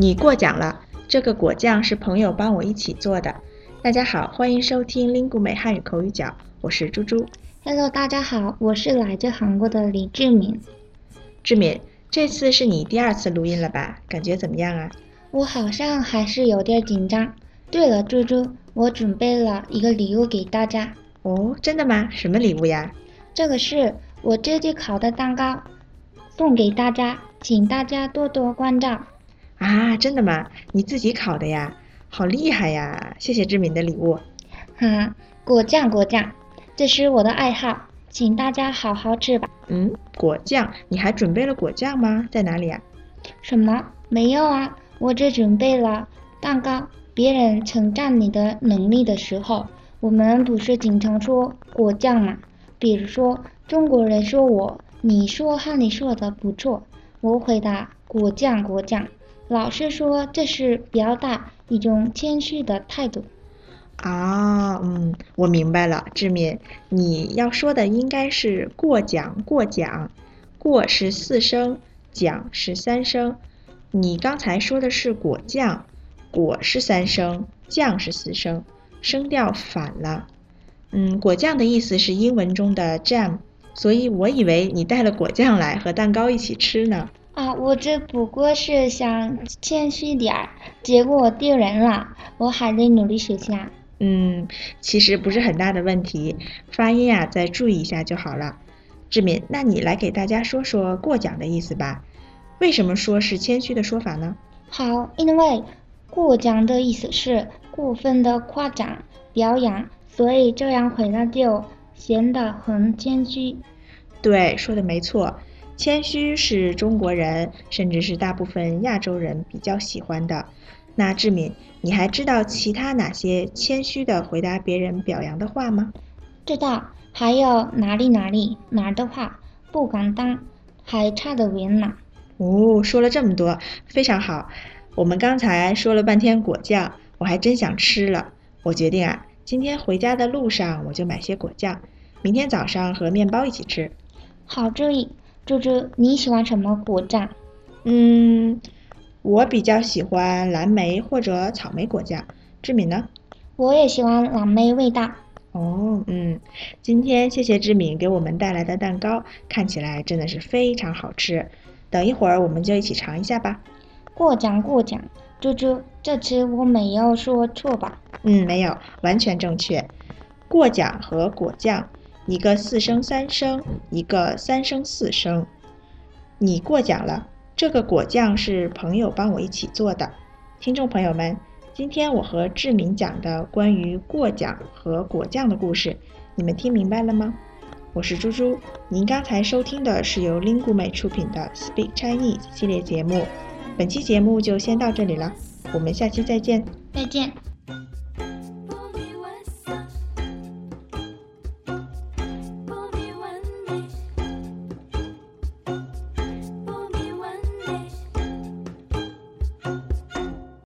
你过奖了，这个果酱是朋友帮我一起做的。大家好，欢迎收听 Lingu 美汉语口语角，我是猪猪。Hello，大家好，我是来自韩国的李志敏。志敏，这次是你第二次录音了吧？感觉怎么样啊？我好像还是有点紧张。对了，猪猪，我准备了一个礼物给大家。哦，真的吗？什么礼物呀？这个是我自己烤的蛋糕，送给大家，请大家多多关照。啊，真的吗？你自己烤的呀？好厉害呀！谢谢志敏的礼物。哈，果酱果酱，这是我的爱好，请大家好好吃吧。嗯，果酱，你还准备了果酱吗？在哪里啊？什么？没有啊，我只准备了蛋糕。别人称赞你的能力的时候，我们不是经常说果酱吗？比如说，中国人说我，你说汉语说的不错，我回答果酱果酱。老师说这是表达一种谦虚的态度。啊，嗯，我明白了，志敏，你要说的应该是过奖过奖，过是四声，奖是三声。你刚才说的是果酱，果是三声，酱是四声，声调反了。嗯，果酱的意思是英文中的 jam，所以我以为你带了果酱来和蛋糕一起吃呢。啊，我这不过是想谦虚点儿，结果我丢人了，我还得努力学习啊。嗯，其实不是很大的问题，发音啊再注意一下就好了。志敏，那你来给大家说说过奖的意思吧？为什么说是谦虚的说法呢？好，因为过奖的意思是过分的夸奖、表扬，所以这样回答就显得很谦虚。对，说的没错。谦虚是中国人，甚至是大部分亚洲人比较喜欢的。那志敏，你还知道其他哪些谦虚的回答别人表扬的话吗？知道，还有哪里哪里哪儿的话，不敢当，还差得远呢。哦，说了这么多，非常好。我们刚才说了半天果酱，我还真想吃了。我决定啊，今天回家的路上我就买些果酱，明天早上和面包一起吃。好主意，猪猪，你喜欢什么果酱？嗯，我比较喜欢蓝莓或者草莓果酱。志敏呢？我也喜欢蓝莓味道。哦，嗯，今天谢谢志敏给我们带来的蛋糕，看起来真的是非常好吃。等一会儿我们就一起尝一下吧。过奖过奖，猪猪，这次我没有说错吧？嗯，没有，完全正确。过奖和果酱，一个四声三声，一个三声四声。你过奖了，这个果酱是朋友帮我一起做的。听众朋友们，今天我和志敏讲的关于过奖和果酱的故事，你们听明白了吗？我是猪猪，您刚才收听的是由 Lingu 美出品的 Speak Chinese 系列节目。本期节目就先到这里了，我们下期再见。再见。